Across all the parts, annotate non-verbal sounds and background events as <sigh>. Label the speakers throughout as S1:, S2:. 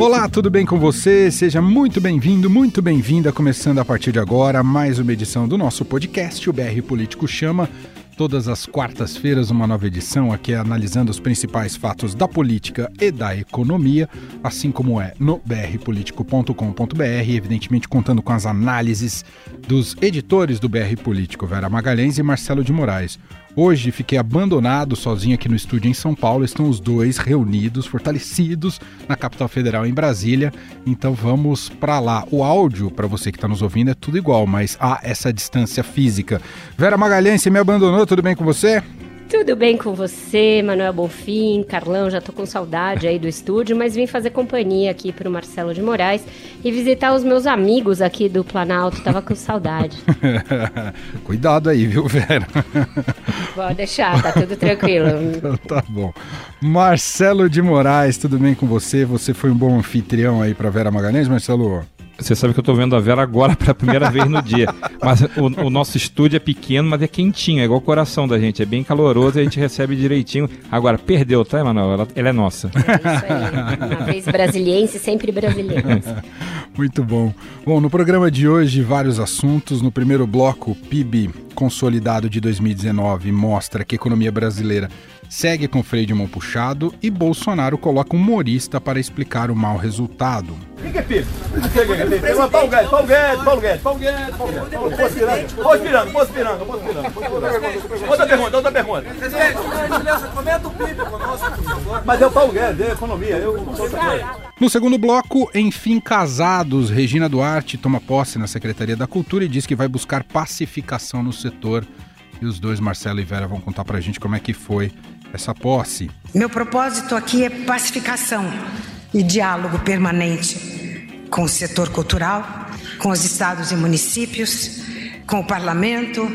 S1: Olá, tudo bem com você? Seja muito bem-vindo, muito bem-vinda. Começando a partir de agora mais uma edição do nosso podcast, o BR Político Chama. Todas as quartas-feiras, uma nova edição aqui analisando os principais fatos da política e da economia, assim como é no brpolitico.com.br, evidentemente contando com as análises dos editores do BR Político, Vera Magalhães e Marcelo de Moraes. Hoje fiquei abandonado sozinho aqui no estúdio em São Paulo. Estão os dois reunidos, fortalecidos na capital federal em Brasília. Então vamos para lá. O áudio, para você que está nos ouvindo, é tudo igual, mas há essa distância física. Vera Magalhães, você me abandonou? Tudo bem com você?
S2: Tudo bem com você, Manuel Bonfim, Carlão, já tô com saudade aí do estúdio, mas vim fazer companhia aqui pro Marcelo de Moraes e visitar os meus amigos aqui do Planalto, tava com saudade. <laughs>
S1: Cuidado aí, viu, Vera?
S2: Pode deixar, tá tudo tranquilo. <laughs>
S1: então, tá bom. Marcelo de Moraes, tudo bem com você? Você foi um bom anfitrião aí pra Vera Magalhães, Marcelo?
S3: Você sabe que eu tô vendo a Vera agora pela primeira vez no dia. Mas o, o, nosso estúdio é pequeno, mas é quentinho, é igual o coração da gente. É bem caloroso e a gente recebe direitinho. Agora, perdeu, tá, Emanuel? Ela, ela é nossa. É
S2: isso aí. Uma vez brasiliense, sempre brasileira.
S1: Muito bom. Bom, no programa de hoje, vários assuntos. No primeiro bloco, o PIB consolidado de 2019 mostra que a economia brasileira segue com freio de mão puxado e Bolsonaro coloca um humorista para explicar o mau resultado.
S4: Que é filho? Paulo Guedes, Paulo Guedes, Paulo Guedes, Paulo Guedes, Paulo Guedes. Posso pirando, posso pirando, posso pirando, posso pirando. Outra pergunta, outra pergunta. comenta o PIB conosco, por favor. Mas é o Paulo Guedes, é economia, eu
S1: No segundo bloco, enfim, casados, Regina Duarte toma posse na Secretaria da Cultura e diz que vai buscar pacificação no setor. E os dois, Marcelo e Vera, vão contar pra gente como é que foi essa posse.
S5: Meu propósito aqui é pacificação e diálogo permanente com o setor cultural, com os estados e municípios, com o parlamento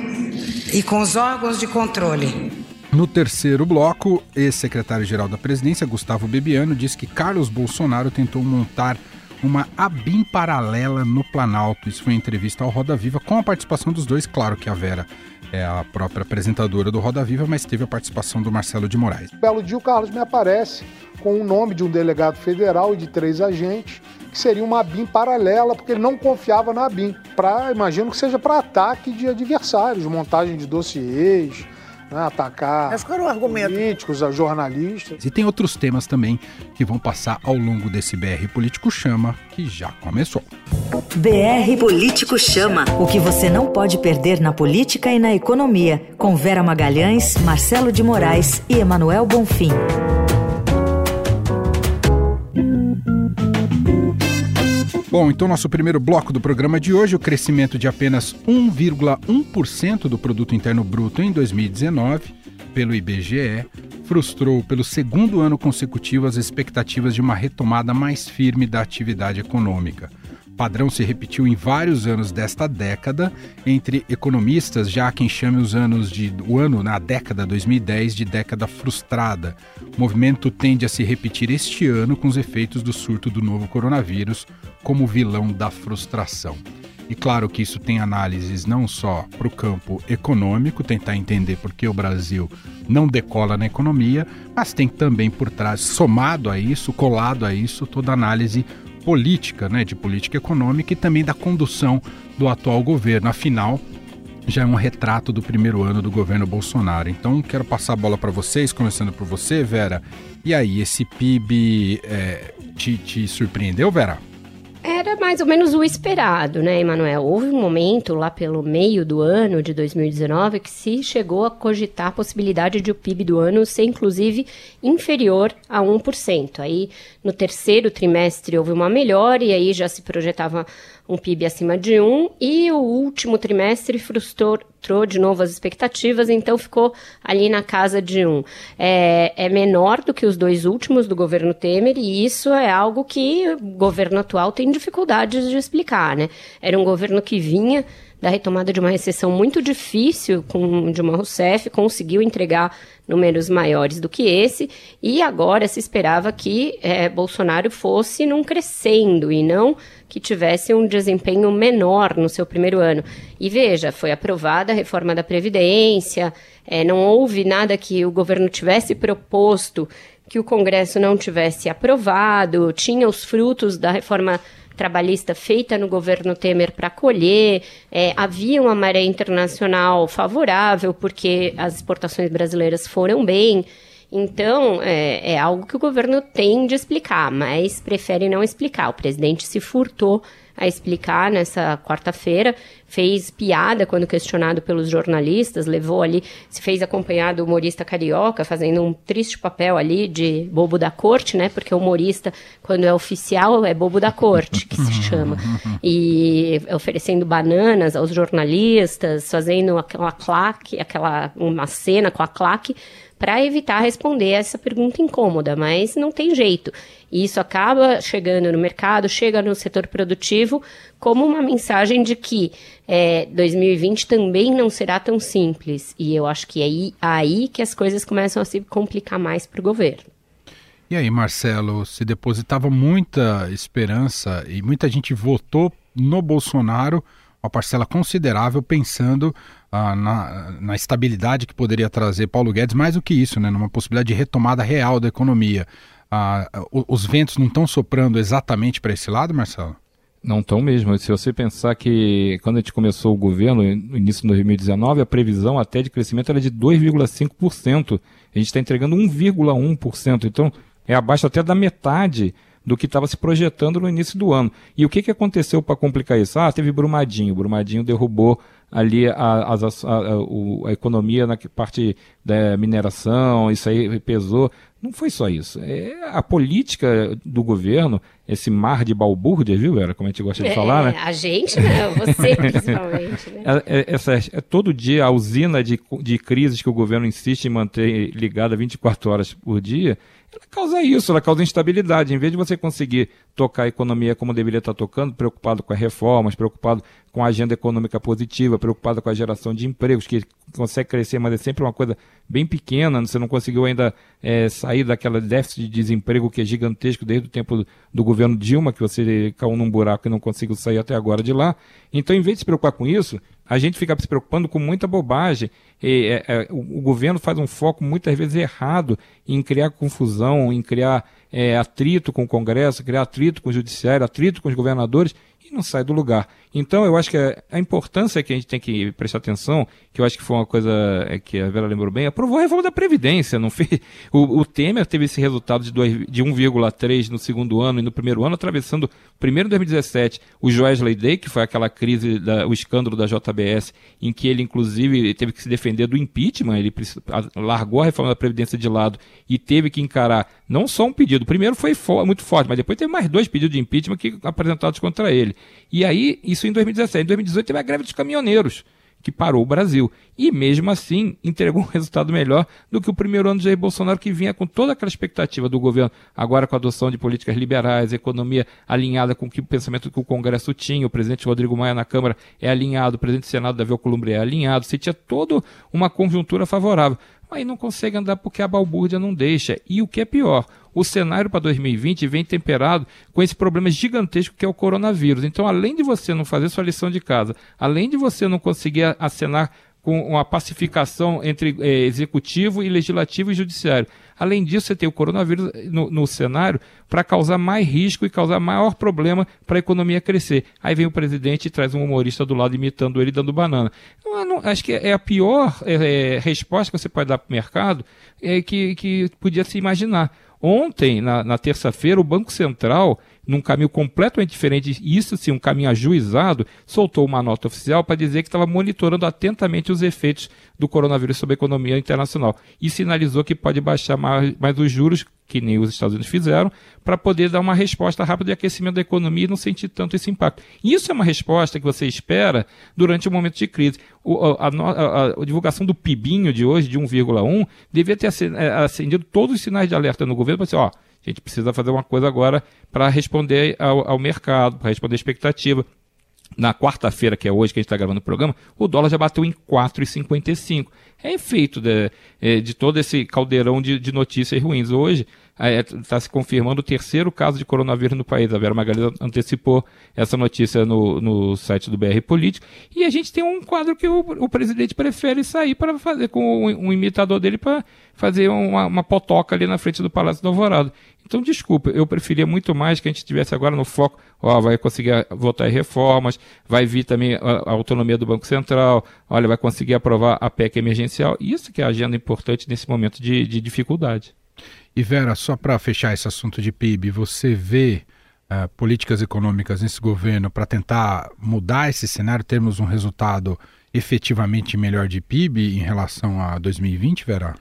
S5: e com os órgãos de controle.
S1: No terceiro bloco, ex-secretário-geral da presidência, Gustavo Bebiano, diz que Carlos Bolsonaro tentou montar uma ABIM paralela no Planalto. Isso foi entrevista ao Roda Viva, com a participação dos dois, claro que a Vera é a própria apresentadora do Roda Viva, mas teve a participação do Marcelo de Moraes.
S6: Belo dia o Carlos me aparece com o nome de um delegado federal e de três agentes, que seria uma BIM paralela, porque ele não confiava na BIM. Pra, imagino que seja para ataque de adversários, montagem de dossiês, né, atacar Mas qual era o argumento? políticos, a jornalistas.
S1: E tem outros temas também que vão passar ao longo desse BR Político Chama, que já começou.
S7: BR Político Chama. O que você não pode perder na política e na economia. Com Vera Magalhães, Marcelo de Moraes e Emanuel Bonfim.
S1: Bom, então nosso primeiro bloco do programa de hoje, o crescimento de apenas 1,1% do produto interno bruto em 2019 pelo IBGE frustrou pelo segundo ano consecutivo as expectativas de uma retomada mais firme da atividade econômica padrão se repetiu em vários anos desta década entre economistas, já há quem chame os anos de o ano na década 2010 de década frustrada. O movimento tende a se repetir este ano com os efeitos do surto do novo coronavírus como vilão da frustração. E claro que isso tem análises não só para o campo econômico, tentar entender por que o Brasil não decola na economia, mas tem também por trás, somado a isso, colado a isso, toda análise política, né, de política econômica e também da condução do atual governo. Afinal, já é um retrato do primeiro ano do governo Bolsonaro. Então, quero passar a bola para vocês, começando por você, Vera. E aí, esse PIB é, te, te surpreendeu, Vera?
S2: Era mais ou menos o esperado, né, Emanuel? Houve um momento lá pelo meio do ano de 2019 que se chegou a cogitar a possibilidade de o PIB do ano ser inclusive inferior a 1%. Aí no terceiro trimestre houve uma melhora e aí já se projetava um PIB acima de 1 e o último trimestre frustrou de novo as expectativas, então ficou ali na casa de 1. É, é menor do que os dois últimos do governo Temer e isso é algo que o governo atual tem dificuldades de explicar, né? Era um governo que vinha da retomada de uma recessão muito difícil com Dilma Rousseff, conseguiu entregar números maiores do que esse, e agora se esperava que é, Bolsonaro fosse num crescendo e não que tivesse um desempenho menor no seu primeiro ano. E veja, foi aprovada a reforma da Previdência, é, não houve nada que o governo tivesse proposto que o Congresso não tivesse aprovado, tinha os frutos da reforma trabalhista feita no governo Temer para colher, é, havia uma maré internacional favorável, porque as exportações brasileiras foram bem. Então, é, é algo que o governo tem de explicar, mas prefere não explicar. O presidente se furtou a explicar nessa quarta-feira, fez piada quando questionado pelos jornalistas, levou ali, se fez acompanhar do humorista carioca, fazendo um triste papel ali de bobo da corte, né? Porque humorista, quando é oficial, é bobo da corte, que se chama. E oferecendo bananas aos jornalistas, fazendo aquela claque, aquela uma cena com a claque para evitar responder essa pergunta incômoda, mas não tem jeito. E isso acaba chegando no mercado, chega no setor produtivo, como uma mensagem de que é, 2020 também não será tão simples. E eu acho que é aí, aí que as coisas começam a se complicar mais para o governo.
S1: E aí, Marcelo, se depositava muita esperança e muita gente votou no Bolsonaro, uma parcela considerável, pensando ah, na, na, estabilidade que poderia trazer Paulo Guedes, mais do que isso, né, numa possibilidade de retomada real da economia. Ah, os ventos não estão soprando exatamente para esse lado, Marcelo?
S3: Não estão mesmo. Se você pensar que quando a gente começou o governo, no início de 2019, a previsão até de crescimento era de 2,5%. A gente está entregando 1,1%. Então, é abaixo até da metade do que estava se projetando no início do ano. E o que, que aconteceu para complicar isso? Ah, teve Brumadinho. Brumadinho derrubou ali a, a, a, a, economia na parte da mineração, isso aí pesou. Não foi só isso. É a política do governo, esse mar de balbúrdia, viu, Era como a gente gosta de
S2: é,
S3: falar, né?
S2: A gente, né? Você <laughs> principalmente. Né?
S3: É, é, essa, é todo dia a usina de, de crises que o governo insiste em manter ligada 24 horas por dia, causa isso, ela causa instabilidade. Em vez de você conseguir tocar a economia como deveria estar tocando, preocupado com as reformas, preocupado com a agenda econômica positiva, preocupado com a geração de empregos, que consegue crescer, mas é sempre uma coisa bem pequena, você não conseguiu ainda é, sair daquela déficit de desemprego que é gigantesco desde o tempo do governo Dilma, que você caiu num buraco e não conseguiu sair até agora de lá. Então, em vez de se preocupar com isso, a gente fica se preocupando com muita bobagem. E, é, é, o, o, governo faz um foco muitas vezes errado em criar confusão, em criar é, atrito com o Congresso, criar atrito com o Judiciário, atrito com os governadores, e não sai do lugar. Então, eu acho que a, a, importância que a gente tem que prestar atenção, que eu acho que foi uma coisa é, que a Vera lembrou bem, aprovou a reforma da Previdência. Não fez, o, o Temer teve esse resultado de, de 1,3 no segundo ano e no primeiro ano, atravessando, primeiro em 2017, o Joesley Day, que foi aquela crise, da, o escândalo da JBS, em que ele, inclusive, teve que se defender do impeachment, ele largou a reforma da Previdência de lado e teve que encarar não só um pedido, o primeiro foi fo muito forte, mas depois teve mais dois pedidos de impeachment que apresentados contra ele. E aí, isso em 2017. Em 2018 teve a greve dos caminhoneiros, que parou o Brasil. E mesmo assim, entregou um <laughs> resultado melhor do que o primeiro ano de Jair Bolsonaro, que vinha com toda aquela expectativa do governo, agora com a adoção de políticas liberais, economia alinhada com o pensamento que o Congresso tinha, o presidente Rodrigo Maia na Câmara é alinhado, o presidente do Senado, Davi Alcolumbre, é alinhado, você tinha toda uma conjuntura favorável. Mas não consegue andar porque a balbúrdia não deixa. E o que é pior, o cenário para 2020 vem temperado com esse problema gigantesco que é o coronavírus. Então, além de você não fazer sua lição de casa, além de você não conseguir acenar com uma pacificação entre é, executivo e legislativo e judiciário. Além disso, você tem o coronavírus no, no cenário para causar mais risco e causar maior problema para a economia crescer. Aí vem o presidente e traz um humorista do lado imitando ele dando banana. Não, não, acho que é a pior é, resposta que você pode dar para o mercado é, que, que podia se imaginar. Ontem, na, na terça-feira, o Banco Central, num caminho completamente diferente, isso sim, um caminho ajuizado, soltou uma nota oficial para dizer que estava monitorando atentamente os efeitos do coronavírus sobre a economia internacional e sinalizou que pode baixar mais, mais os juros, que nem os Estados Unidos fizeram, para poder dar uma resposta rápida de aquecimento da economia e não sentir tanto esse impacto. Isso é uma resposta que você espera durante um momento de crise. O, a, a, a, divulgação do PIBinho de hoje, de 1,1, devia ter é, acendido todos os sinais de alerta no governo para dizer, ó, a gente precisa fazer uma coisa agora para responder ao, ao mercado, para responder à expectativa. Na quarta-feira, que é hoje que a gente está gravando o programa, o dólar já bateu em 4,55. É efeito de, é, de todo esse caldeirão de, de notícias ruins. Hoje, está se confirmando o terceiro caso de coronavírus no país. A Vera Magalhães antecipou essa notícia no, no site do BR Político. E a gente tem um quadro que o, o presidente prefere sair para fazer com um, um imitador dele para fazer uma, uma potoca ali na frente do Palácio do Alvorado. Então, desculpa, eu preferia muito mais que a gente estivesse agora no foco, ó, vai conseguir votar em reformas, vai vir também a, a, autonomia do Banco Central, olha, vai conseguir aprovar a PEC emergencial. Isso que é a agenda importante nesse momento de, de dificuldade.
S1: E Vera, só para fechar esse assunto de PIB, você vê uh, políticas econômicas nesse governo para tentar mudar esse cenário, termos um resultado efetivamente melhor de PIB em relação a 2020, Vera?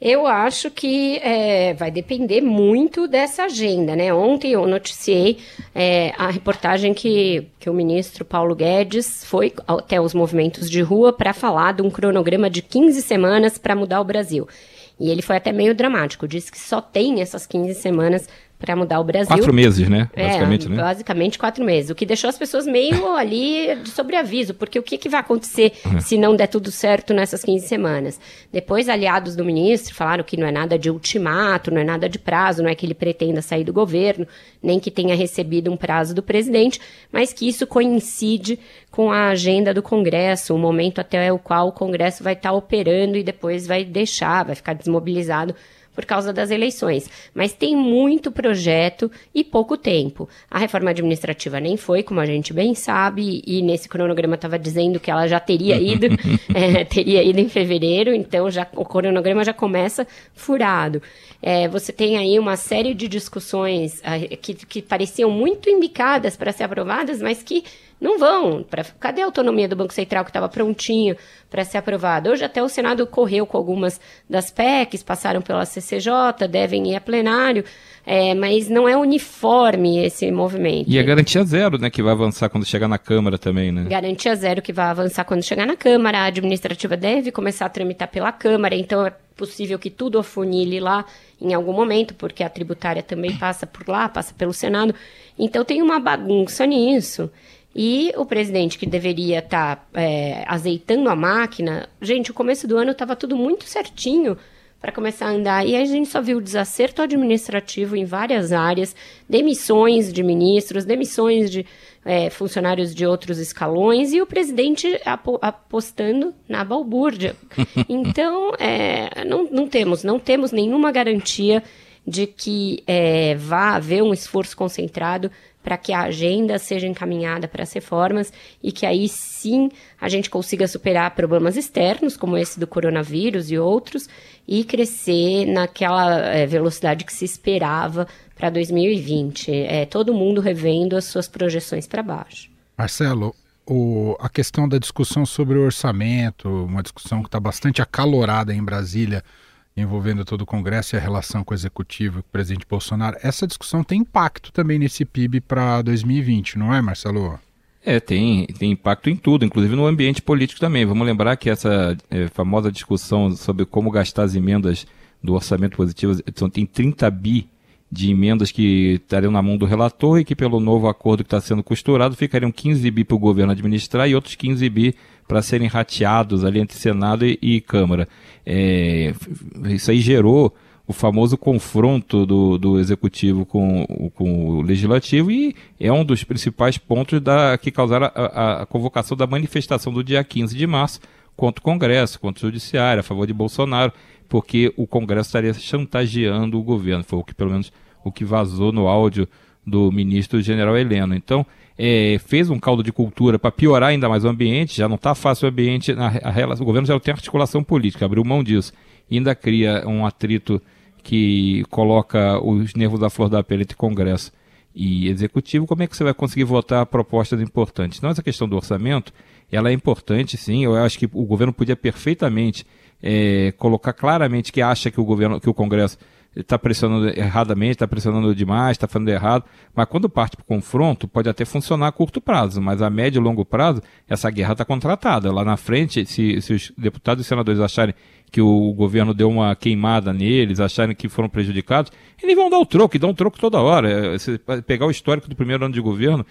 S2: Eu acho que é, vai depender muito dessa agenda, né? Ontem eu noticiei é, a reportagem que, que o ministro Paulo Guedes foi até os movimentos de rua para falar de um cronograma de 15 semanas para mudar o Brasil. E ele foi até meio dramático, disse que só tem essas 15 semanas para mudar o Brasil.
S3: Quatro meses, né?
S2: É, basicamente, é, né? Basicamente quatro meses. O que deixou as pessoas meio <laughs> ali de sobreaviso, porque o que, que vai acontecer uhum. se não der tudo certo nessas 15 semanas? Depois, aliados do ministro falaram que não é nada de ultimato, não é nada de prazo, não é que ele pretenda sair do governo, nem que tenha recebido um prazo do presidente, mas que isso coincide com a agenda do Congresso, o momento até o qual o Congresso vai estar tá operando e depois vai deixar, vai ficar desmobilizado por causa das eleições. Mas tem muito projeto e pouco tempo. A reforma administrativa nem foi, como a gente bem sabe, e nesse cronograma estava dizendo que ela já teria ido, <laughs> é, teria ido em fevereiro, então já, o cronograma já começa furado. É, você tem aí uma série de discussões uh, que, que pareciam muito indicadas para ser aprovadas, mas que não vão. Pra, cadê a autonomia do Banco Central que estava prontinho para ser aprovado? Hoje até o Senado correu com algumas das PECs, passaram pela CCJ, devem ir a plenário, é, mas não é uniforme esse movimento.
S3: E a garantia zero, né, que vai avançar quando chegar na Câmara também, né?
S2: Garantia zero que vai avançar quando chegar na Câmara. A administrativa deve começar a tramitar pela Câmara, então é possível que tudo afunile lá em algum momento, porque a tributária também passa por lá, passa pelo Senado. Então tem uma bagunça nisso. E o presidente que deveria estar tá, é, azeitando a máquina, gente, o começo do ano estava tudo muito certinho para começar a andar. E aí a gente só viu desacerto administrativo em várias áreas, demissões de ministros, demissões de é, funcionários de outros escalões e o presidente apostando na balbúrdia. <laughs> Então, é, não, não temos, não temos nenhuma garantia de que é, vá haver um esforço concentrado para que a agenda seja encaminhada para as reformas e que aí sim a gente consiga superar problemas externos, como esse do coronavírus e outros, e crescer naquela é, velocidade que se esperava para 2020. É, todo mundo revendo as suas projeções para baixo.
S1: Marcelo, o, a questão da discussão sobre o orçamento, uma discussão que está bastante acalorada em Brasília envolvendo todo o Congresso e a relação com o Executivo e com o presidente Bolsonaro, essa discussão tem impacto também nesse PIB para 2020, não é, Marcelo?
S3: É, tem, tem impacto em tudo, inclusive no ambiente político também. Vamos lembrar que essa é, famosa discussão sobre como gastar as emendas do orçamento positivo tem 30 bi de emendas que estariam na mão do relator e que, pelo novo acordo que está sendo costurado, ficariam 15 bi para o governo administrar e outros 15 bi para serem rateados ali entre Senado e, e Câmara. É, isso aí gerou o famoso confronto do, do executivo com, com o legislativo e é um dos principais pontos da, que causaram a, a, convocação da manifestação do dia 15 de março contra o Congresso, contra o Judiciário, a favor de Bolsonaro porque o Congresso estaria chantageando o governo. Foi o que, pelo menos, o que vazou no áudio do ministro general Heleno. Então, é, fez um caldo de cultura para piorar ainda mais o ambiente, já não está fácil o ambiente, a, a, o governo já tem articulação política, abriu mão disso, ainda cria um atrito que coloca os nervos da flor da pele entre Congresso e Executivo, como é que você vai conseguir votar propostas importantes? Então, essa questão do orçamento, ela é importante, sim, eu acho que o governo podia perfeitamente é, colocar claramente que acha que o governo, que o Congresso está pressionando erradamente, está pressionando demais, está fazendo errado. Mas quando parte para o confronto, pode até funcionar a curto prazo, mas a médio e longo prazo, essa guerra está contratada. Lá na frente, se, se os deputados e senadores acharem que o governo deu uma queimada neles, acharem que foram prejudicados, eles vão dar o troco, e dão um troco toda hora. Se pegar o histórico do primeiro ano de governo,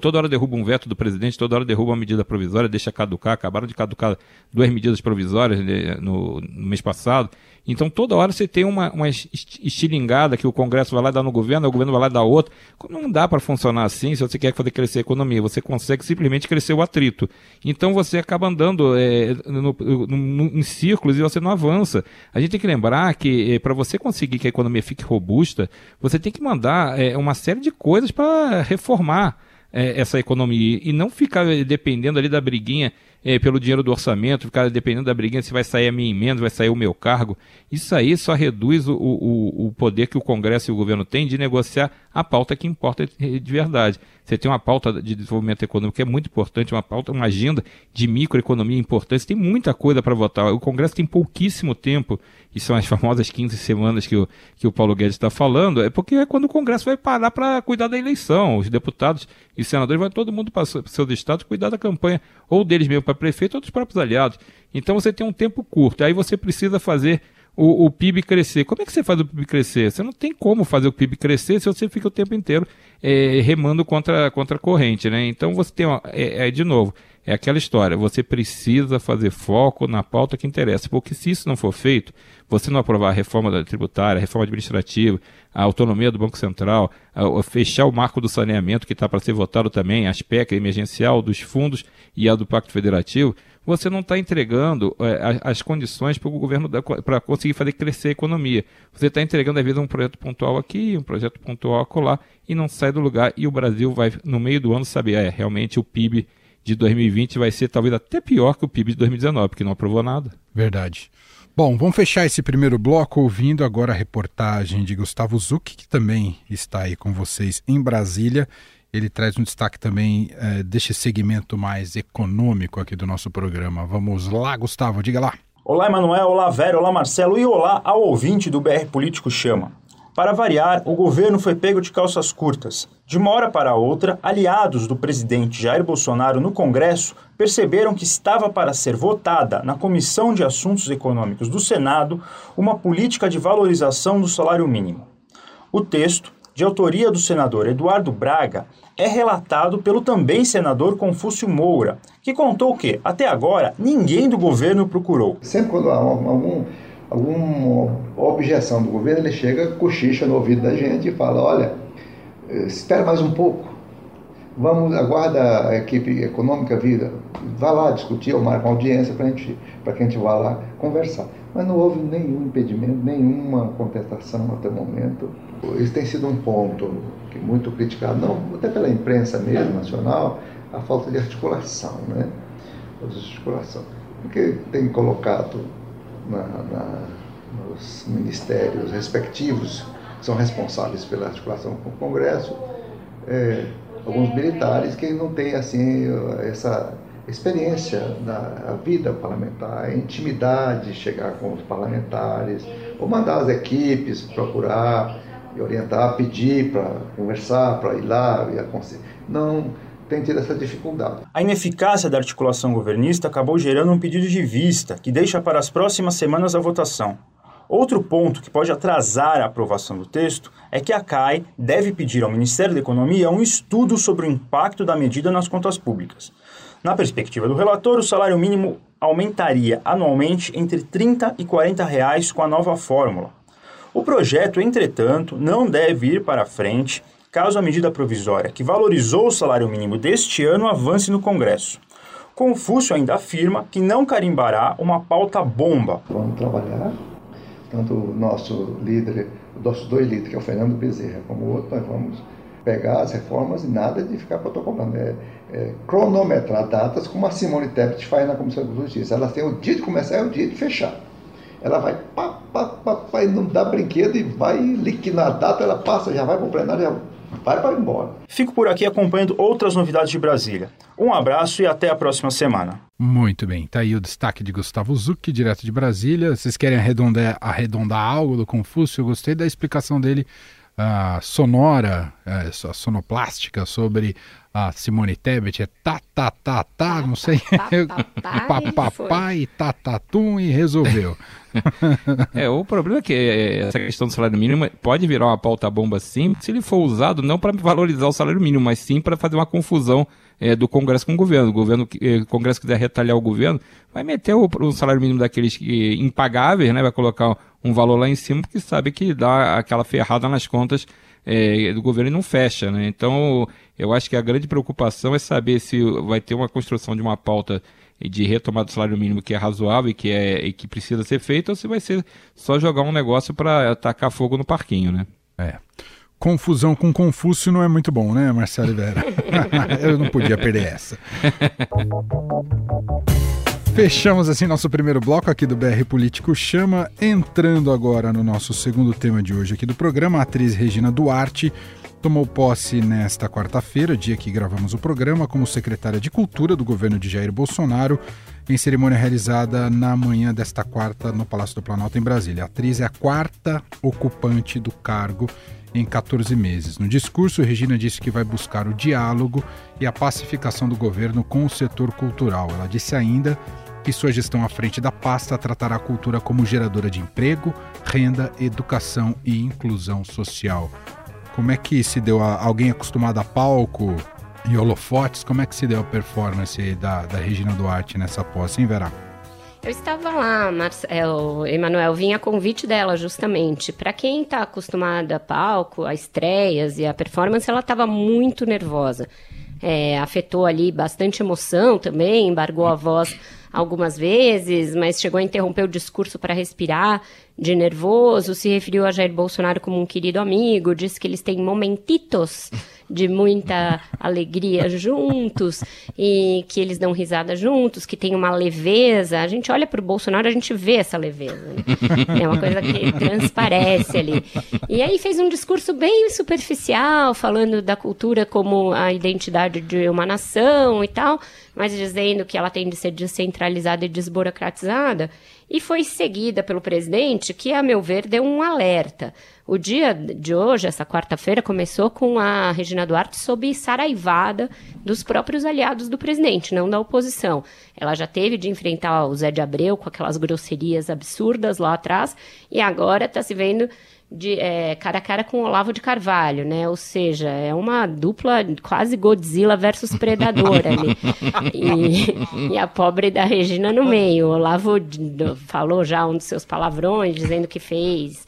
S3: toda hora derruba um veto do presidente, toda hora derruba uma medida provisória, deixa caducar, acabaram de caducar duas medidas provisórias né, no, no mês passado. Então toda hora você tem uma, uma estilingada que o Congresso vai lá dar no governo, o governo vai lá dar outra. Não dá para funcionar assim se você quer fazer crescer a economia. Você consegue simplesmente crescer o atrito. Então você acaba andando é, no, no, no, em círculos e você não avança. A gente tem que lembrar que é, para você conseguir que a economia fique robusta, você tem que mandar é, uma série de coisas para reformar é, essa economia e não ficar dependendo ali da briguinha é, pelo dinheiro do orçamento, ficar dependendo da briguinha se vai sair a minha emenda, vai sair o meu cargo. Isso aí só reduz o, o, o poder que o Congresso e o governo têm de negociar a pauta que importa de verdade. Você tem uma pauta de desenvolvimento econômico que é muito importante, uma pauta, uma agenda de microeconomia importante. Você tem muita coisa para votar. O Congresso tem pouquíssimo tempo, e são as famosas 15 semanas que o, que o Paulo Guedes está falando, é porque é quando o Congresso vai parar para cuidar da eleição. Os deputados e senadores vão todo mundo para os seus estados cuidar da campanha, ou deles mesmo para prefeito, ou dos próprios aliados. Então você tem um tempo curto. Aí você precisa fazer o, o, PIB crescer. Como é que você faz o PIB crescer? Você não tem como fazer o PIB crescer se você fica o tempo inteiro é, remando contra, contra a corrente, né? Então você tem, uma, é, é, de novo, é aquela história, você precisa fazer foco na pauta que interessa, porque se isso não for feito, você não aprovar a reforma tributária, a reforma administrativa, a autonomia do Banco Central, fechar o marco do saneamento que está para ser votado também, a PEC emergencial dos fundos e a do Pacto Federativo, você não está entregando é, as, condições para o governo para conseguir fazer crescer a economia. Você está entregando, às vezes, um projeto pontual aqui, um projeto pontual acolá, e não sai do lugar. E o Brasil vai, no meio do ano, saber, é, realmente o PIB de 2020 vai ser talvez até pior que o PIB de 2019, porque não aprovou nada.
S1: Verdade. Bom, vamos fechar esse primeiro bloco ouvindo agora a reportagem de Gustavo Zucchi, que também está aí com vocês em Brasília ele traz um destaque também é, deste segmento mais econômico aqui do nosso programa. Vamos lá, Gustavo, diga lá.
S8: Olá, Emanuel, olá, Vera, olá, Marcelo e olá ao ouvinte do BR Político Chama. Para variar, o governo foi pego de calças curtas. De uma hora para outra, aliados do presidente Jair Bolsonaro no Congresso perceberam que estava para ser votada na Comissão de Assuntos Econômicos do Senado uma política de valorização do salário mínimo. O texto, de autoria do senador Eduardo Braga, é relatado pelo também senador Confúcio Moura, que contou que, até agora, ninguém do governo procurou.
S9: Sempre quando há algum, alguma objeção do governo, ele chega, cochicha no ouvido da gente e fala: olha, espera mais um pouco. Vamos, aguarda a equipe econômica vir, vá lá discutir ou marcar uma audiência para que a gente vá lá conversar. Mas não houve nenhum impedimento, nenhuma contestação até o momento. Isso tem sido um ponto que muito criticado, não, até pela imprensa mesmo, nacional, a falta de articulação, né? De articulação. Porque tem colocado na, na, nos ministérios respectivos, são responsáveis pela articulação com o Congresso, é, alguns militares que não têm assim essa experiência da vida parlamentar, a intimidade de chegar com os parlamentares, ou mandar as equipes procurar e orientar, pedir para conversar, para ir lá e aconselhar. Não tem tido essa dificuldade.
S8: A ineficácia da articulação governista acabou gerando um pedido de vista que deixa para as próximas semanas a votação. Outro ponto que pode atrasar a aprovação do texto é que a CAI deve pedir ao Ministério da Economia um estudo sobre o impacto da medida nas contas públicas. Na perspectiva do relator, o salário mínimo aumentaria anualmente entre 30 e 40 reais com a nova fórmula. O projeto, entretanto, não deve ir para frente caso a medida provisória que valorizou o salário mínimo deste ano avance no Congresso. Confúcio ainda afirma que não carimbará uma pauta bomba.
S9: Vamos trabalhar, tanto o nosso líder, os nossos dois líderes, que é o Fernando Bezerra, como o outro, nós vamos pegar as reformas e nada de ficar protocolando. É, é, cronometrar datas como a Simone Tebet faz na Comissão de Justiça. Ela tem o dia de começar e o dia de fechar. Ela vai pá, pá, pá, pá, e não dá brinquedo e vai liquidar a data, ela passa, já vai para o plenário, já vai para embora.
S8: Fico por aqui acompanhando outras novidades de Brasília. Um abraço e até a próxima semana.
S1: Muito bem, tá aí o destaque de Gustavo Zucchi, direto de Brasília. Vocês querem arredondar, arredondar algo do Confúcio? Eu gostei da explicação dele uh, sonora é, sonoplástica sobre a Simone Tebet, é tá, tá, tá, tá, não sei, <laughs> papapá e tatatum e resolveu. <laughs>
S3: é, o problema é que é, essa questão do salário mínimo pode virar uma pauta bomba sim, se ele for usado não para valorizar o salário mínimo, mas sim para fazer uma confusão é, do Congresso com o governo. O governo, é, Congresso quiser retalhar o governo, vai meter o, o salário mínimo daqueles que, impagáveis, né? Vai colocar um valor lá em cima, porque sabe que dá aquela ferrada nas contas é, do governo e não fecha, né? Então, eu acho que a grande preocupação é saber se vai ter uma construção de uma pauta de retomada do salário mínimo que é razoável e que, é, e que precisa ser feito, ou se vai ser só jogar um negócio para atacar fogo no parquinho, né?
S1: É. Confusão com Confúcio não é muito bom, né, Marcelo Vera? <laughs> Eu não podia perder essa. Fechamos assim nosso primeiro bloco aqui do BR Político Chama, entrando agora no nosso segundo tema de hoje aqui do programa, a atriz Regina Duarte tomou posse nesta quarta-feira, dia que gravamos o programa, como secretária de Cultura do governo de Jair Bolsonaro, em cerimônia realizada na manhã desta quarta no Palácio do Planalto em Brasília. A atriz é a quarta ocupante do cargo em 14 meses. No discurso, Regina disse que vai buscar o diálogo e a pacificação do governo com o setor cultural. Ela disse ainda que sua gestão à frente da pasta tratará a cultura como geradora de emprego, renda, educação e inclusão social. Como é que se deu a alguém acostumado a palco e holofotes? Como é que se deu a performance da, da Regina Duarte nessa posse, hein, Vera?
S2: Eu estava lá, Marcelo, Emanuel, vinha a convite dela justamente. Para quem está acostumada a palco, a estreias e a performance, ela estava muito nervosa. É, afetou ali bastante emoção também, embargou a voz algumas vezes, mas chegou a interromper o discurso para respirar de nervoso, se referiu a Jair Bolsonaro como um querido amigo, disse que eles têm momentitos de muita alegria juntos e que eles dão risada juntos, que tem uma leveza. A gente olha para o Bolsonaro, a gente vê essa leveza. Né? <laughs> É uma coisa que transparece ali. E aí fez um discurso bem superficial, falando da cultura como a identidade de uma nação e tal, mas dizendo que ela tem de ser descentralizada e desburocratizada e foi seguida pelo presidente, que, a meu ver, deu um alerta. O dia de hoje, essa quarta-feira, começou com a Regina Duarte sob saraivada dos próprios aliados do presidente, não da oposição. Ela já teve de enfrentar o Zé de Abreu com aquelas grosserias absurdas lá atrás, e agora está se vendo de, é, cara a cara com Olavo de Carvalho, né? Ou seja, é uma dupla quase Godzilla versus Predador <laughs> ali. E, e, a pobre da Regina no meio. O Olavo falou já um dos seus palavrões, dizendo que fez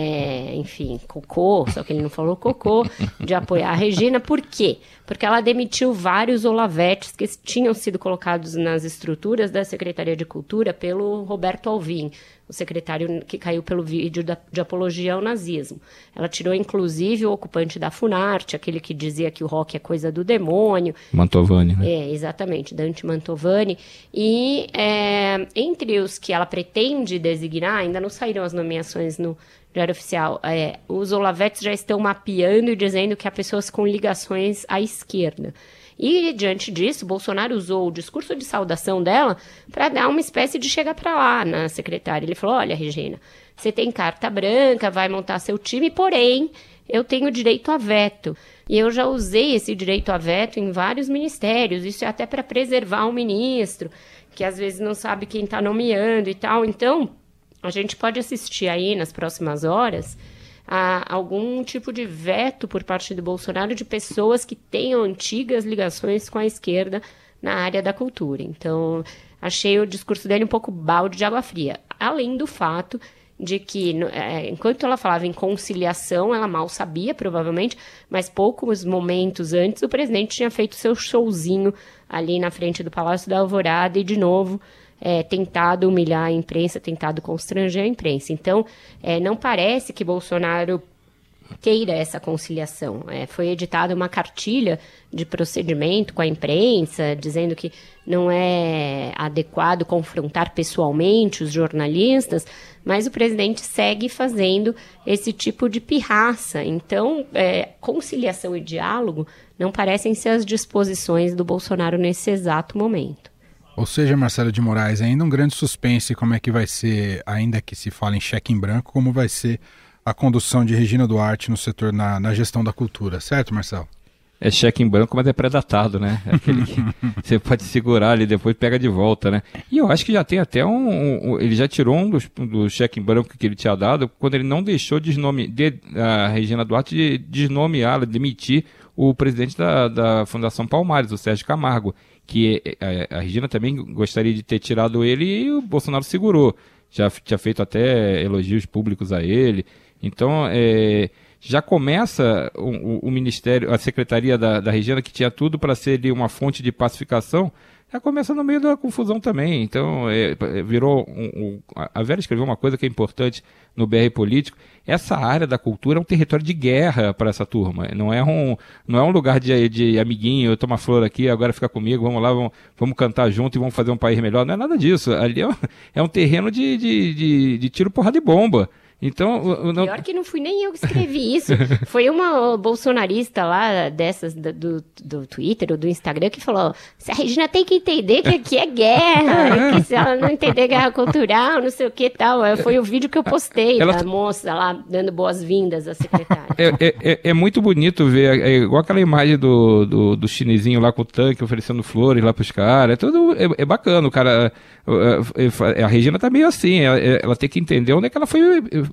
S2: é, enfim, cocô, só que ele não falou cocô, de apoiar a Regina. Por quê? Porque ela demitiu vários olavetes que tinham sido colocados nas estruturas da Secretaria de Cultura pelo Roberto Alvim, o secretário que caiu pelo vídeo da, de apologia ao nazismo. Ela tirou, inclusive, o ocupante da Funarte, aquele que dizia que o rock é coisa do demônio.
S3: Mantovani, né?
S2: É, exatamente, Dante Mantovani. E é, entre os que ela pretende designar, ainda não saíram as nomeações no Diário Oficial, é, os Olavetes já estão mapeando e dizendo que há pessoas com ligações à esquerda. E, diante disso, Bolsonaro usou o discurso de saudação dela para dar uma espécie de chega para lá na secretária. Ele falou: Olha, Regina, você tem carta branca, vai montar seu time, porém, eu tenho direito a veto. E eu já usei esse direito a veto em vários ministérios. Isso é até para preservar o ministro, que às vezes não sabe quem está nomeando e tal. Então, a gente pode assistir aí nas próximas horas a algum tipo de veto por parte do Bolsonaro de pessoas que tenham antigas ligações com a esquerda na área da cultura. Então, achei o discurso dele um pouco balde de água fria. Além do fato de que, é, enquanto ela falava em conciliação, ela mal sabia, provavelmente, mas poucos momentos antes o presidente tinha feito seu showzinho ali na frente do Palácio da Alvorada e, de novo, é, tentado humilhar a imprensa, tentado constranger a imprensa. Então, é, não parece que Bolsonaro queira essa conciliação. É, foi editada uma cartilha de procedimento com a imprensa, dizendo que não é adequado confrontar pessoalmente os jornalistas, mas o presidente segue fazendo esse tipo de pirraça. Então, é, conciliação e diálogo não parecem ser as disposições do Bolsonaro nesse exato momento.
S1: Ou seja, Marcelo de Moraes, ainda um grande suspense como é que vai ser, ainda que se fale em cheque em branco, como vai ser a condução de Regina Duarte no setor, na, na gestão da cultura, certo, Marcelo?
S3: É cheque em branco, mas é pré-datado, né? É aquele que <laughs> você pode segurar ali depois pega de volta, né? E eu acho que já tem até um. um ele já tirou um dos, do cheque em branco que ele tinha dado quando ele não deixou de, de a Regina Duarte de desnomear, demitir o presidente da, da Fundação Palmares, o Sérgio Camargo. Que a, a Regina também gostaria de ter tirado ele e o Bolsonaro segurou. Já tinha feito até elogios públicos a ele. Então, é já começa o, o, Ministério, a Secretaria da, da Regina, que tinha tudo para ser uma fonte de pacificação, já começa no meio da confusão também. Então, é, é virou. Um, um, a Vera escreveu uma coisa que é importante no BR Político. Essa área da cultura é um território de guerra para essa turma. Não é um, não é um lugar de, de amiguinho, toma flor aqui, agora fica comigo, vamos lá, vamos, vamos cantar junto e vamos fazer um país melhor. Não é nada disso. Ali é um, é um terreno de, de, de, de tiro, porrada e bomba. Então,
S2: não... Pior que não fui nem eu que escrevi isso. <laughs> Foi uma bolsonarista lá, dessas do, do, Twitter ou do Instagram, que falou: se a Regina tem que entender que aqui é guerra, que se ela não entender guerra cultural, não sei o que tal. Foi o vídeo que eu postei ela... da moça lá dando boas-vindas à secretária.
S3: É, é, é, é, muito bonito ver, é igual aquela imagem do, do, do chinesinho lá com o tanque oferecendo flores lá pros caras. É tudo é, é bacana, o cara. A Regina tá meio assim, ela, ela tem que entender onde é que ela foi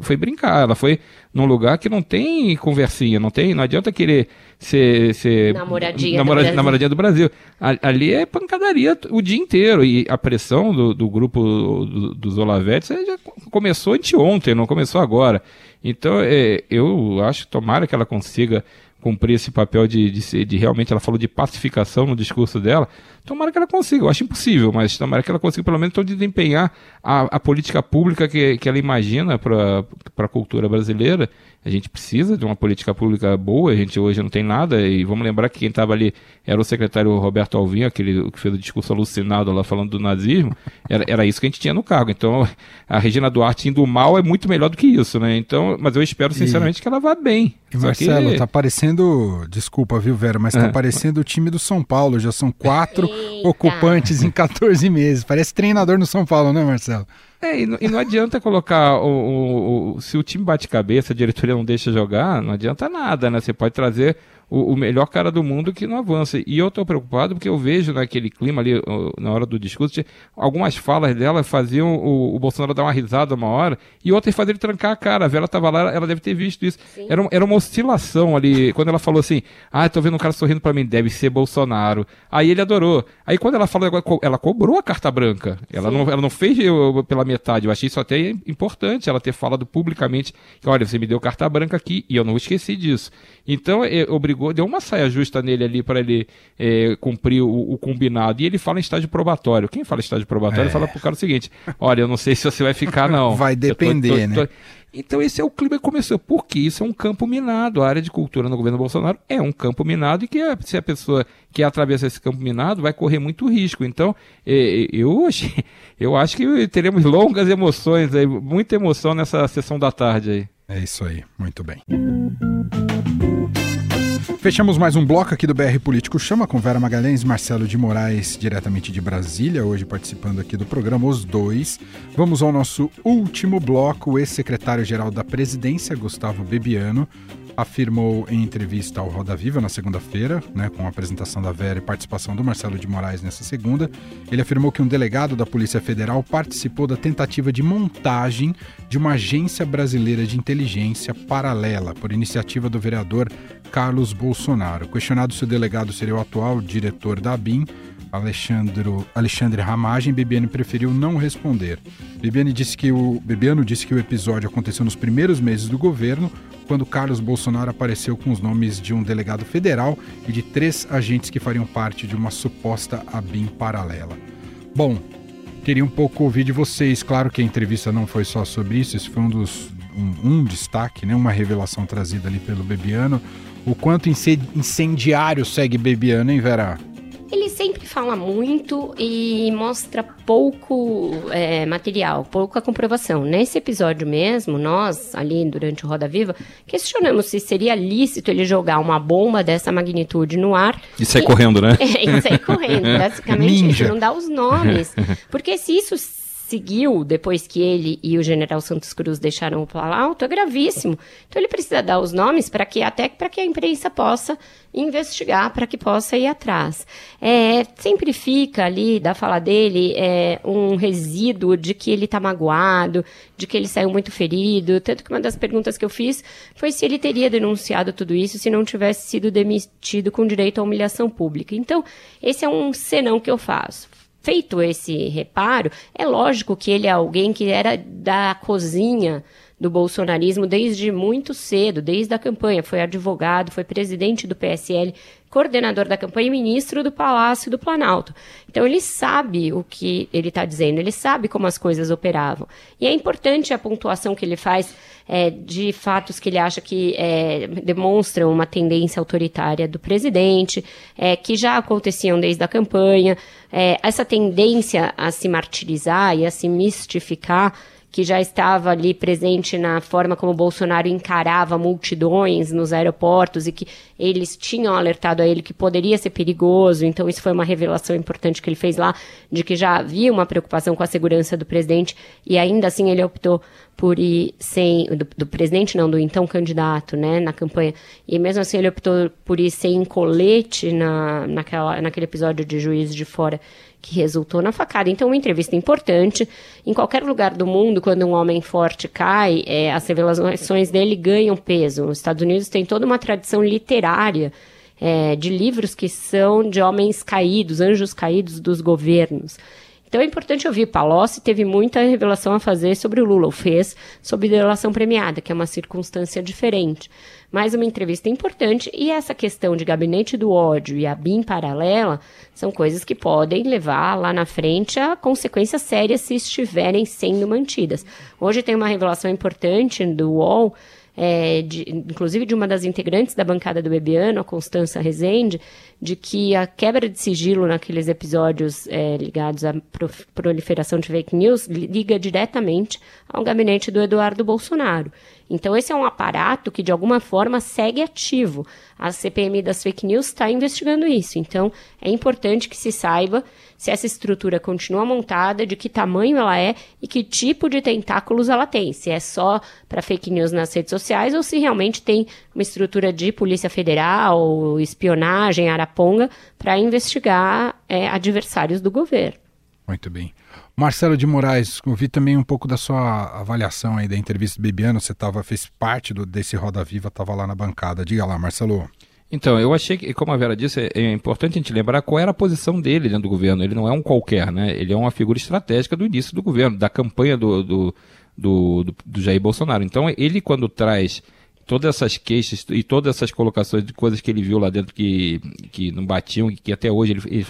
S3: foi brincar, ela foi num lugar que não tem conversinha, não tem, não adianta querer ser, ser
S2: namoradinha,
S3: namora, do namoradinha do Brasil. Ali é pancadaria o dia inteiro e a pressão do, do grupo do, dos Olavetes já começou anteontem, não começou agora. Então, é, eu acho, tomara que ela consiga cumprir esse papel de, de, de realmente, ela falou de pacificação no discurso dela, tomara que ela consiga, eu acho impossível, mas tomara que ela consiga pelo menos então, desempenhar a, a política pública que, que ela imagina para a cultura brasileira a gente precisa de uma política pública boa, a gente hoje não tem nada, e vamos lembrar que quem estava ali era o secretário Roberto Alvim, aquele que fez o discurso alucinado lá falando do nazismo, era, era isso que a gente tinha no cargo. Então, a Regina Duarte indo mal é muito melhor do que isso, né? Então, mas eu espero sinceramente e... que ela vá bem.
S1: E Marcelo, que... tá parecendo, desculpa, viu, Vera, mas tá é. parecendo o time do São Paulo, já são quatro Eita. Ocupantes em 14 meses. Parece treinador no São Paulo, né, Marcelo?
S3: É, e não, e não adianta colocar o, o, o, Se o time bate cabeça, a diretoria não deixa jogar, não adianta nada, né? Você pode trazer o, o, melhor cara do mundo que não avança. E eu estou preocupado porque eu vejo naquele clima ali, na hora do discurso, algumas falas dela faziam o, o, Bolsonaro dar uma risada uma hora e outras faziam ele trancar a cara. A Vera estava lá, ela deve ter visto isso. Era, era uma oscilação ali. Quando ela falou assim, ah, tô vendo um cara sorrindo para mim, deve ser Bolsonaro. Aí ele adorou. Aí quando ela falou, ela cobrou a carta branca. Ela, não, ela não fez eu, pela metade. Eu achei isso até importante, ela ter falado publicamente que, olha, você me deu carta branca aqui e eu não esqueci disso. Então, é, obrigou, deu uma saia justa nele ali para ele é, cumprir o, o, combinado. E ele fala em estágio probatório. Quem fala em estágio probatório é. fala pro cara o seguinte: olha, eu não sei se você vai ficar, não.
S1: Vai depender, tô, tô, né? Tô...
S3: Então esse é o clima que começou. Porque isso é um campo minado. A área de cultura no governo Bolsonaro é um campo minado e que se a pessoa que atravessa esse campo minado vai correr muito risco. Então, é, eu, <laughs> eu acho que teremos longas emoções aí, muita emoção nessa sessão da tarde aí.
S1: É isso aí, muito bem. Fechamos mais um bloco aqui do BR Político Chama com Vera Magalhães Marcelo de Moraes, diretamente de Brasília, hoje participando aqui do programa Os Dois. Vamos ao nosso último bloco, o ex-secretário-geral da Presidência, Gustavo Bebiano, afirmou em entrevista ao Roda Viva na segunda-feira, né, com a apresentação da Vera e participação do Marcelo de Moraes nessa segunda, ele afirmou que um delegado da Polícia Federal participou da tentativa de montagem de uma agência brasileira de inteligência paralela por iniciativa do vereador Carlos Bolsonaro. Questionado se o delegado seria o atual diretor da ABIN, Alexandre, Alexandre Ramagem, Bebiano preferiu não responder. Bebiano disse, que o, Bebiano disse que o episódio aconteceu nos primeiros meses do governo, quando Carlos Bolsonaro apareceu com os nomes de um delegado federal e de três agentes que fariam parte de uma suposta ABIN paralela. Bom, queria um pouco ouvir de vocês. Claro que a entrevista não foi só sobre isso, esse foi um dos um, um destaque, né, uma revelação trazida ali pelo Bebiano. O quanto incendiário segue Bebiano, hein, Vera?
S2: Ele sempre fala muito e mostra pouco é, material, pouca comprovação. Nesse episódio mesmo, nós, ali durante o Roda Viva, questionamos se seria lícito ele jogar uma bomba dessa magnitude no ar.
S3: E sair e, correndo, né?
S2: É, <laughs> e sair correndo. Basicamente, Ninja. não dá os nomes. Porque se isso seguiu depois que ele e o general Santos Cruz deixaram o Planalto é gravíssimo. Então ele precisa dar os nomes para que até para que a imprensa possa investigar, para que possa ir atrás. É, sempre fica ali da fala dele é, um resíduo de que ele está magoado, de que ele saiu muito ferido. Tanto que uma das perguntas que eu fiz foi se ele teria denunciado tudo isso se não tivesse sido demitido com direito à humilhação pública. Então, esse é um senão que eu faço feito esse reparo, é lógico que ele é alguém que era da cozinha do bolsonarismo desde muito cedo, desde a campanha. Foi advogado, foi presidente do PSL, coordenador da campanha e ministro do Palácio do Planalto. Então ele sabe o que ele está dizendo, ele sabe como as coisas operavam. E é importante a pontuação que ele faz é, de fatos que ele acha que é, demonstram uma tendência autoritária do presidente, é, que já aconteciam desde a campanha. É, essa tendência a se martirizar e a se mistificar que já estava ali presente na forma como Bolsonaro encarava multidões nos aeroportos e que eles tinham alertado a ele que poderia ser perigoso. Então, isso foi uma revelação importante que ele fez lá, de que já havia uma preocupação com a segurança do presidente e ainda assim ele optou por ir sem. Do, do, presidente, não, do então candidato, né, na campanha. E mesmo assim ele optou por ir sem colete na, naquela, naquele episódio de Juiz de Fora que resultou na facada. Então, uma entrevista importante. Em qualquer lugar do mundo, quando um homem forte cai, é, as revelações dele ganham peso. Os Estados Unidos têm toda uma tradição literária é, de livros que são de homens caídos, anjos caídos dos governos. Então é importante ouvir. Palocci teve muita revelação a fazer sobre o Lula, o fez sobre delação premiada, que é uma circunstância diferente. Mais uma entrevista importante e essa questão de gabinete do ódio e a BIM paralela são coisas que podem levar lá na frente a consequências sérias se estiverem sendo mantidas. Hoje tem uma revelação importante do UOL é, de, inclusive de uma das integrantes da bancada do Bebiano, a Constança Rezende, de que a quebra de sigilo naqueles episódios é, ligados à proliferação de fake news liga diretamente ao gabinete do Eduardo Bolsonaro. Então, esse é um aparato que, de alguma forma, segue ativo. A CPMI das fake news está investigando isso. Então, é importante que se saiba se essa estrutura continua montada, de que tamanho ela é e que tipo de tentáculos ela tem. Se é só para fake news nas redes sociais ou se realmente tem uma estrutura de Polícia Federal, espionagem, araponga, para investigar é, adversários do governo.
S1: Muito bem. Marcelo de Moraes, ouvi também um pouco da sua avaliação aí da entrevista do Bebiano. Você tava, fez parte do, desse Roda Viva, estava lá na bancada. Diga lá, Marcelo.
S3: Então, eu achei que, como a Vera disse, é, é importante a gente lembrar qual era a posição dele dentro do governo. Ele não é um qualquer, né? Ele é uma figura estratégica do início do governo, da campanha do, do, do, do, do Jair Bolsonaro. Então, ele, quando traz todas essas queixas e todas essas colocações de coisas que ele viu lá dentro que, que não batiam que até hoje ele, ele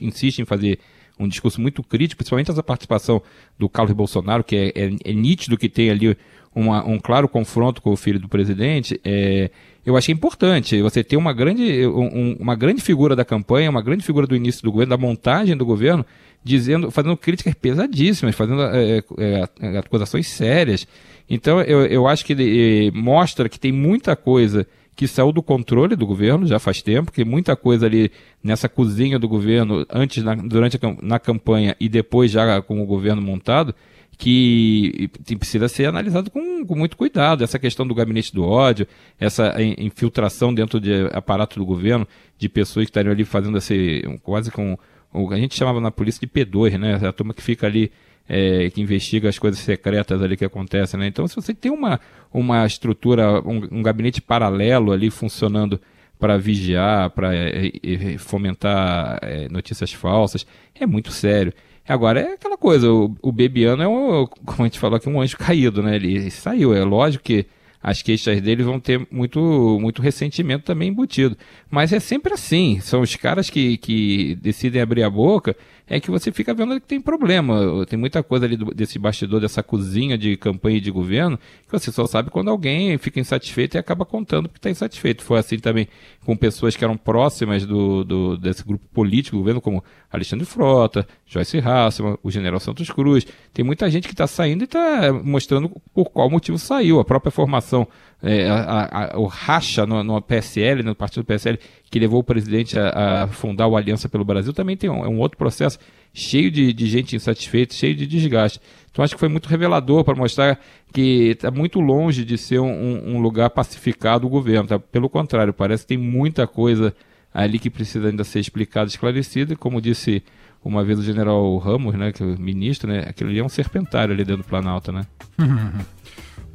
S3: insiste em fazer um discurso muito crítico, principalmente essa participação do Carlos Bolsonaro, que é, é, é nítido que tem ali uma, um claro confronto com o filho do presidente, é, eu achei importante você ter uma grande, um, uma grande figura da campanha, uma grande figura do início do governo, da montagem do governo, dizendo, fazendo críticas pesadíssimas, fazendo é, é, é acusações sérias. Então, eu, eu acho que ele, mostra que tem muita coisa que saiu do controle do governo já faz tempo, que muita coisa ali nessa cozinha do governo, antes, na, durante a, na campanha e depois já com o governo montado, que precisa ser analisado com, com, muito cuidado. Essa questão do gabinete do ódio, essa infiltração dentro de aparato do governo de pessoas que estariam ali fazendo esse, quase com a gente chamava na polícia de P2, né? A turma que fica ali é, que investiga as coisas secretas ali que acontecem, né? Então, se você tem uma, uma estrutura, um, um gabinete paralelo ali funcionando para vigiar, para é, é, fomentar é, notícias falsas, é muito sério. Agora é aquela coisa, o, o Bebiano é um, como a gente falou aqui, um anjo caído, né? Ele saiu, é lógico que as queixas dele vão ter muito, muito ressentimento também embutido. Mas é sempre assim, são os caras que, que decidem abrir a boca é que você fica vendo que tem problema. Tem muita coisa ali do, desse bastidor, dessa cozinha de campanha e de governo, que você só sabe quando alguém fica insatisfeito e acaba contando porque está insatisfeito. Foi assim também com pessoas que eram próximas do, do desse grupo político governo, como Alexandre Frota, Joyce Hasselman, o General Santos Cruz. Tem muita gente que está saindo e está mostrando por qual motivo saiu. A própria formação situação, é, a, a, o racha no, no, PSL, no partido PSL, que levou o presidente a, a fundar o Aliança pelo Brasil, também tem um, é um outro processo cheio de, de, gente insatisfeita, cheio de desgaste. Então acho que foi muito revelador para mostrar que está muito longe de ser um, um, lugar pacificado o governo. Tá? Pelo contrário, parece que tem muita coisa ali que precisa ainda ser explicada, esclarecida. Como disse uma vez o general Ramos, né, que é o ministro, né, aquilo ali é um serpentário ali dentro do Planalto, né? <laughs>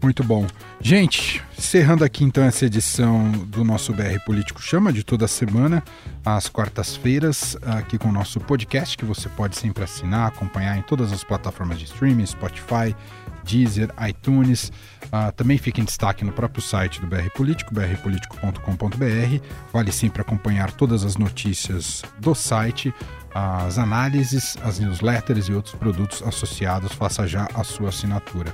S1: Muito bom. Gente, encerrando aqui então essa edição do nosso BR Político Chama de toda semana, às quartas-feiras, aqui com o nosso podcast, que você pode sempre assinar, acompanhar em todas as plataformas de streaming, Spotify, Deezer, iTunes. Uh, também fica em destaque no próprio site do BR Político, brpolitico.com.br. Vale sempre acompanhar todas as notícias do site, as análises, as newsletters e outros produtos associados. Faça já a sua assinatura.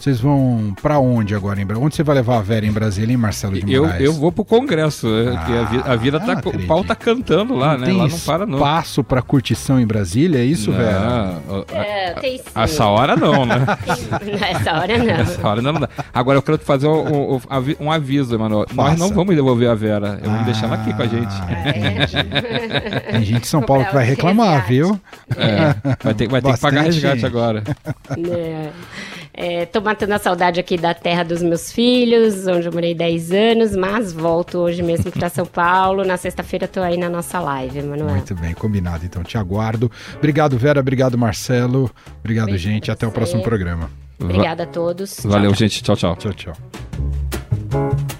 S1: Vocês vão para onde agora? Em Onde você vai levar a Vera em Brasília, hein, Marcelo de
S3: Moraes? Eu, eu vou pro Congresso, ah, a, vida tá, o pau tá cantando lá,
S1: não
S3: né? Lá não para não.
S1: espaço para curtição em Brasília, é isso,
S3: não,
S1: Vera?
S2: É, tem sim.
S3: Essa hora não, né?
S2: Nessa <laughs> hora não.
S3: Essa hora não. <laughs> Agora eu quero fazer um, um, um aviso, Emanuel. Nós não vamos devolver a Vera, eu vou ah, deixar ela aqui com a gente.
S1: É. Tem gente em São Paulo que vai reclamar, viu?
S3: É, vai ter, vai ter que pagar resgate agora.
S2: É. É, tô matando a saudade aqui da terra dos meus filhos, onde eu morei 10 anos, mas volto hoje mesmo para São Paulo. Na sexta-feira tô aí na nossa live, Manuel.
S1: Muito bem, combinado. Então te aguardo. Obrigado, Vera. Obrigado, Marcelo. Obrigado, gente. Até o próximo programa.
S2: Obrigada a todos.
S3: Valeu, tchau, gente. Tchau, tchau.
S1: Tchau, tchau.